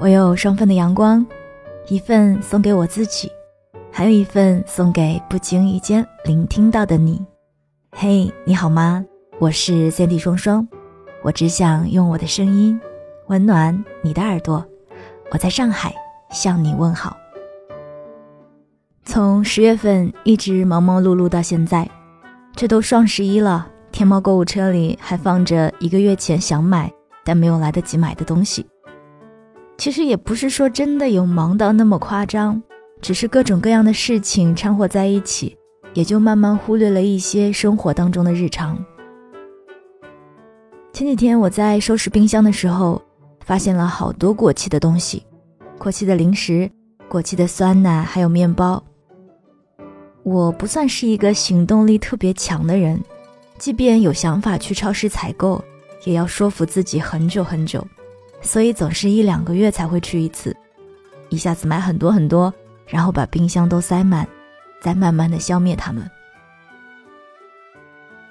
我有双份的阳光，一份送给我自己，还有一份送给不经意间聆听到的你。嘿，你好吗？我是三 D 双双，我只想用我的声音温暖你的耳朵。我在上海向你问好。从十月份一直忙忙碌碌到现在，这都双十一了，天猫购物车里还放着一个月前想买但没有来得及买的东西。其实也不是说真的有忙到那么夸张，只是各种各样的事情掺和在一起，也就慢慢忽略了一些生活当中的日常。前几天我在收拾冰箱的时候，发现了好多过期的东西，过期的零食、过期的酸奶，还有面包。我不算是一个行动力特别强的人，即便有想法去超市采购，也要说服自己很久很久。所以总是一两个月才会去一次，一下子买很多很多，然后把冰箱都塞满，再慢慢的消灭它们。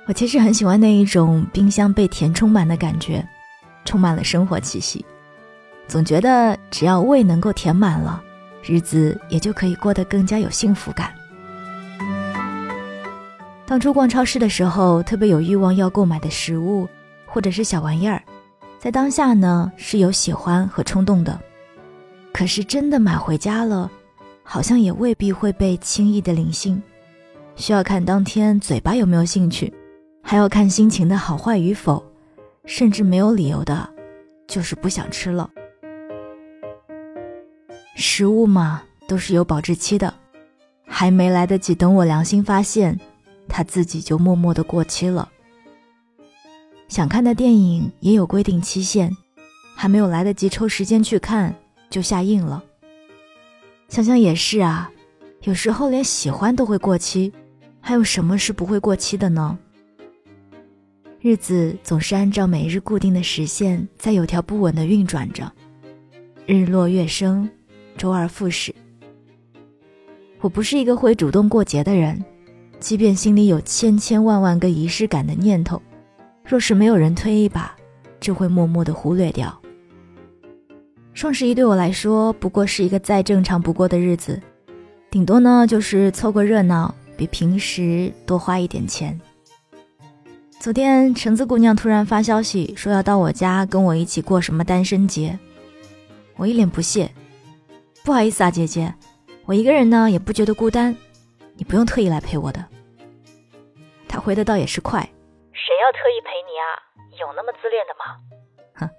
我其实很喜欢那一种冰箱被填充满的感觉，充满了生活气息。总觉得只要胃能够填满了，日子也就可以过得更加有幸福感。当初逛超市的时候，特别有欲望要购买的食物或者是小玩意儿。在当下呢，是有喜欢和冲动的，可是真的买回家了，好像也未必会被轻易的领性，需要看当天嘴巴有没有兴趣，还要看心情的好坏与否，甚至没有理由的，就是不想吃了。食物嘛，都是有保质期的，还没来得及等我良心发现，它自己就默默的过期了。想看的电影也有规定期限，还没有来得及抽时间去看就下映了。想想也是啊，有时候连喜欢都会过期，还有什么是不会过期的呢？日子总是按照每日固定的时线在有条不紊的运转着，日落月升，周而复始。我不是一个会主动过节的人，即便心里有千千万万个仪式感的念头。若是没有人推一把，就会默默的忽略掉。双十一对我来说不过是一个再正常不过的日子，顶多呢就是凑个热闹，比平时多花一点钱。昨天橙子姑娘突然发消息说要到我家跟我一起过什么单身节，我一脸不屑，不好意思啊姐姐，我一个人呢也不觉得孤单，你不用特意来陪我的。她回的倒也是快。谁要特意陪你啊？有那么自恋的吗？哼，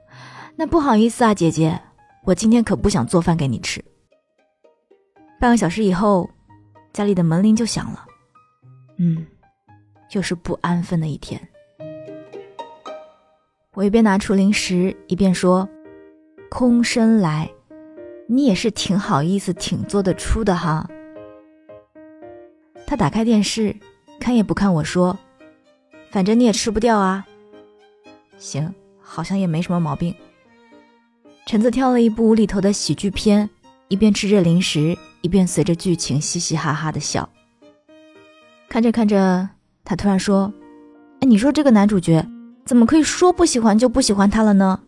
那不好意思啊，姐姐，我今天可不想做饭给你吃。半个小时以后，家里的门铃就响了。嗯，又是不安分的一天。我一边拿出零食，一边说：“空身来，你也是挺好意思，挺做得出的哈。”他打开电视，看也不看我说。反正你也吃不掉啊，行，好像也没什么毛病。橙子挑了一部无厘头的喜剧片，一边吃着零食，一边随着剧情嘻嘻哈哈的笑。看着看着，他突然说：“哎，你说这个男主角怎么可以说不喜欢就不喜欢他了呢？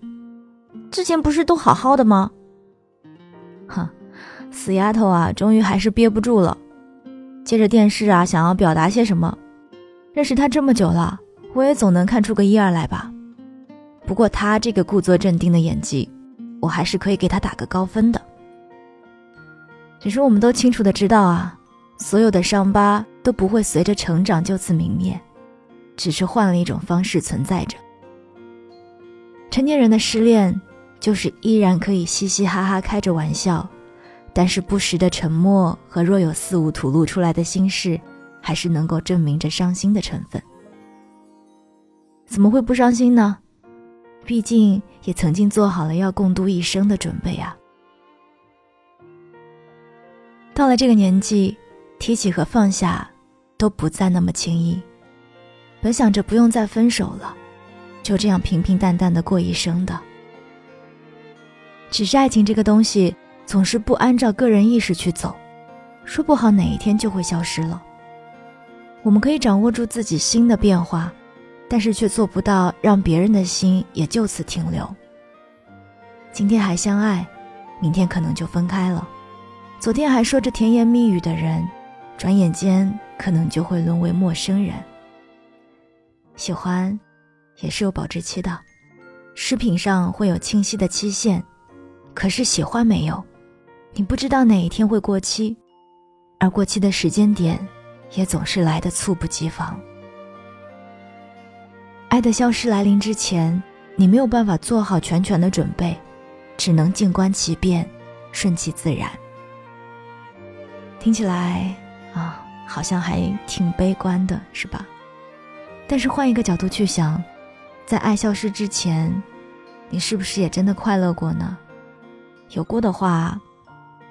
之前不是都好好的吗？”哼，死丫头啊，终于还是憋不住了，接着电视啊，想要表达些什么。认识他这么久了，我也总能看出个一二来吧。不过他这个故作镇定的演技，我还是可以给他打个高分的。只是我们都清楚的知道啊，所有的伤疤都不会随着成长就此泯灭，只是换了一种方式存在着。成年人的失恋，就是依然可以嘻嘻哈哈开着玩笑，但是不时的沉默和若有似无吐露出来的心事。还是能够证明着伤心的成分，怎么会不伤心呢？毕竟也曾经做好了要共度一生的准备啊。到了这个年纪，提起和放下都不再那么轻易。本想着不用再分手了，就这样平平淡淡的过一生的，只是爱情这个东西总是不按照个人意识去走，说不好哪一天就会消失了。我们可以掌握住自己心的变化，但是却做不到让别人的心也就此停留。今天还相爱，明天可能就分开了。昨天还说着甜言蜜语的人，转眼间可能就会沦为陌生人。喜欢，也是有保质期的，食品上会有清晰的期限，可是喜欢没有，你不知道哪一天会过期，而过期的时间点，也总是来的猝不及防。爱的消失来临之前，你没有办法做好全权的准备，只能静观其变，顺其自然。听起来啊，好像还挺悲观的，是吧？但是换一个角度去想，在爱消失之前，你是不是也真的快乐过呢？有过的话，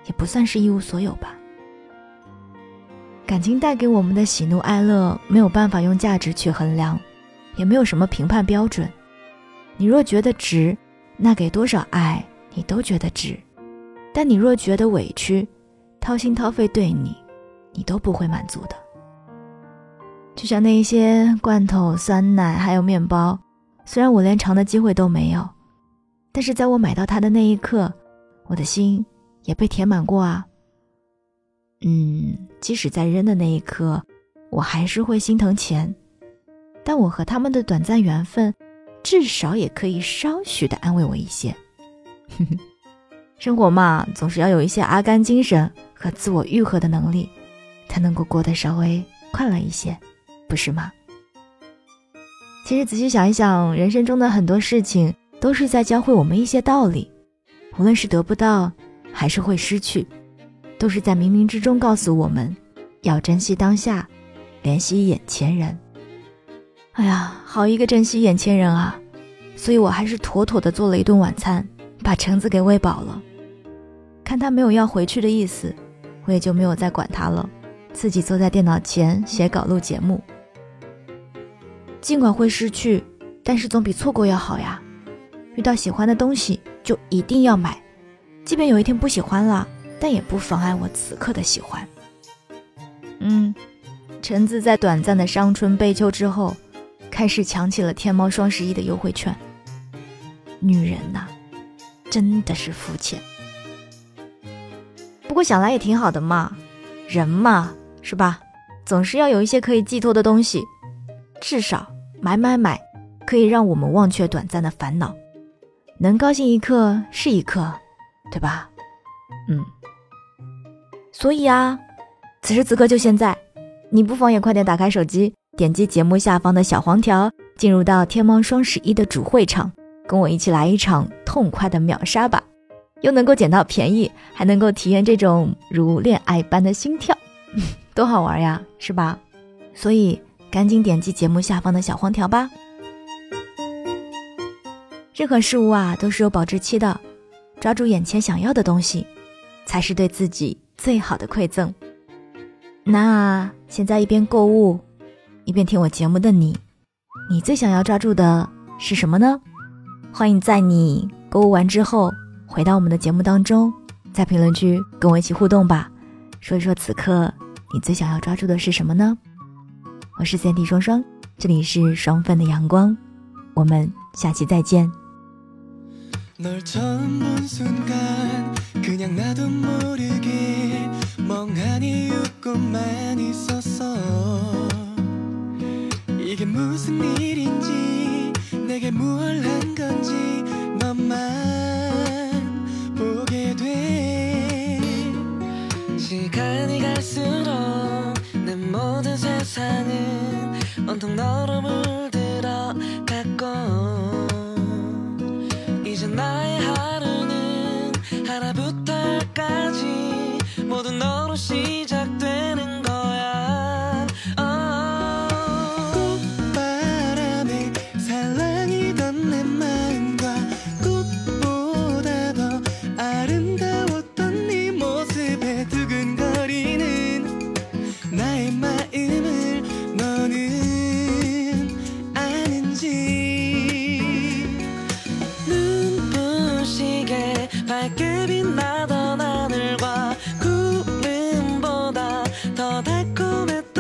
也不算是一无所有吧。感情带给我们的喜怒哀乐，没有办法用价值去衡量，也没有什么评判标准。你若觉得值，那给多少爱你都觉得值；但你若觉得委屈，掏心掏肺对你，你都不会满足的。就像那一些罐头、酸奶还有面包，虽然我连尝的机会都没有，但是在我买到它的那一刻，我的心也被填满过啊。嗯，即使在扔的那一刻，我还是会心疼钱，但我和他们的短暂缘分，至少也可以稍许的安慰我一些。哼 哼生活嘛，总是要有一些阿甘精神和自我愈合的能力，才能够过得稍微快乐一些。不是吗？其实仔细想一想，人生中的很多事情都是在教会我们一些道理，无论是得不到，还是会失去，都是在冥冥之中告诉我们，要珍惜当下，怜惜眼前人。哎呀，好一个珍惜眼前人啊！所以我还是妥妥的做了一顿晚餐，把橙子给喂饱了。看他没有要回去的意思，我也就没有再管他了，自己坐在电脑前写稿录节目。尽管会失去，但是总比错过要好呀。遇到喜欢的东西就一定要买，即便有一天不喜欢了，但也不妨碍我此刻的喜欢。嗯，橙子在短暂的伤春悲秋之后，开始抢起了天猫双十一的优惠券。女人呐，真的是肤浅。不过想来也挺好的嘛，人嘛，是吧？总是要有一些可以寄托的东西。至少买买买，可以让我们忘却短暂的烦恼，能高兴一刻是一刻，对吧？嗯。所以啊，此时此刻就现在，你不妨也快点打开手机，点击节目下方的小黄条，进入到天猫双十一的主会场，跟我一起来一场痛快的秒杀吧！又能够捡到便宜，还能够体验这种如恋爱般的心跳，多好玩呀，是吧？所以。赶紧点击节目下方的小黄条吧。任何事物啊都是有保质期的，抓住眼前想要的东西，才是对自己最好的馈赠。那现在一边购物，一边听我节目的你，你最想要抓住的是什么呢？欢迎在你购物完之后回到我们的节目当中，在评论区跟我一起互动吧。说一说此刻你最想要抓住的是什么呢？我是三弟双双，这里是双份的阳光，我们下期再见。 멍하니 웃고만 있었어. 이게 무슨 일인지 내게 무얼 한 건지 너만 보게 돼. 시간이 갈수록 내 모든 세상은 온통 너로 물들어 갔고. 이제 나의 하루는 하나부터 열까지. 너로 시작되는 assume it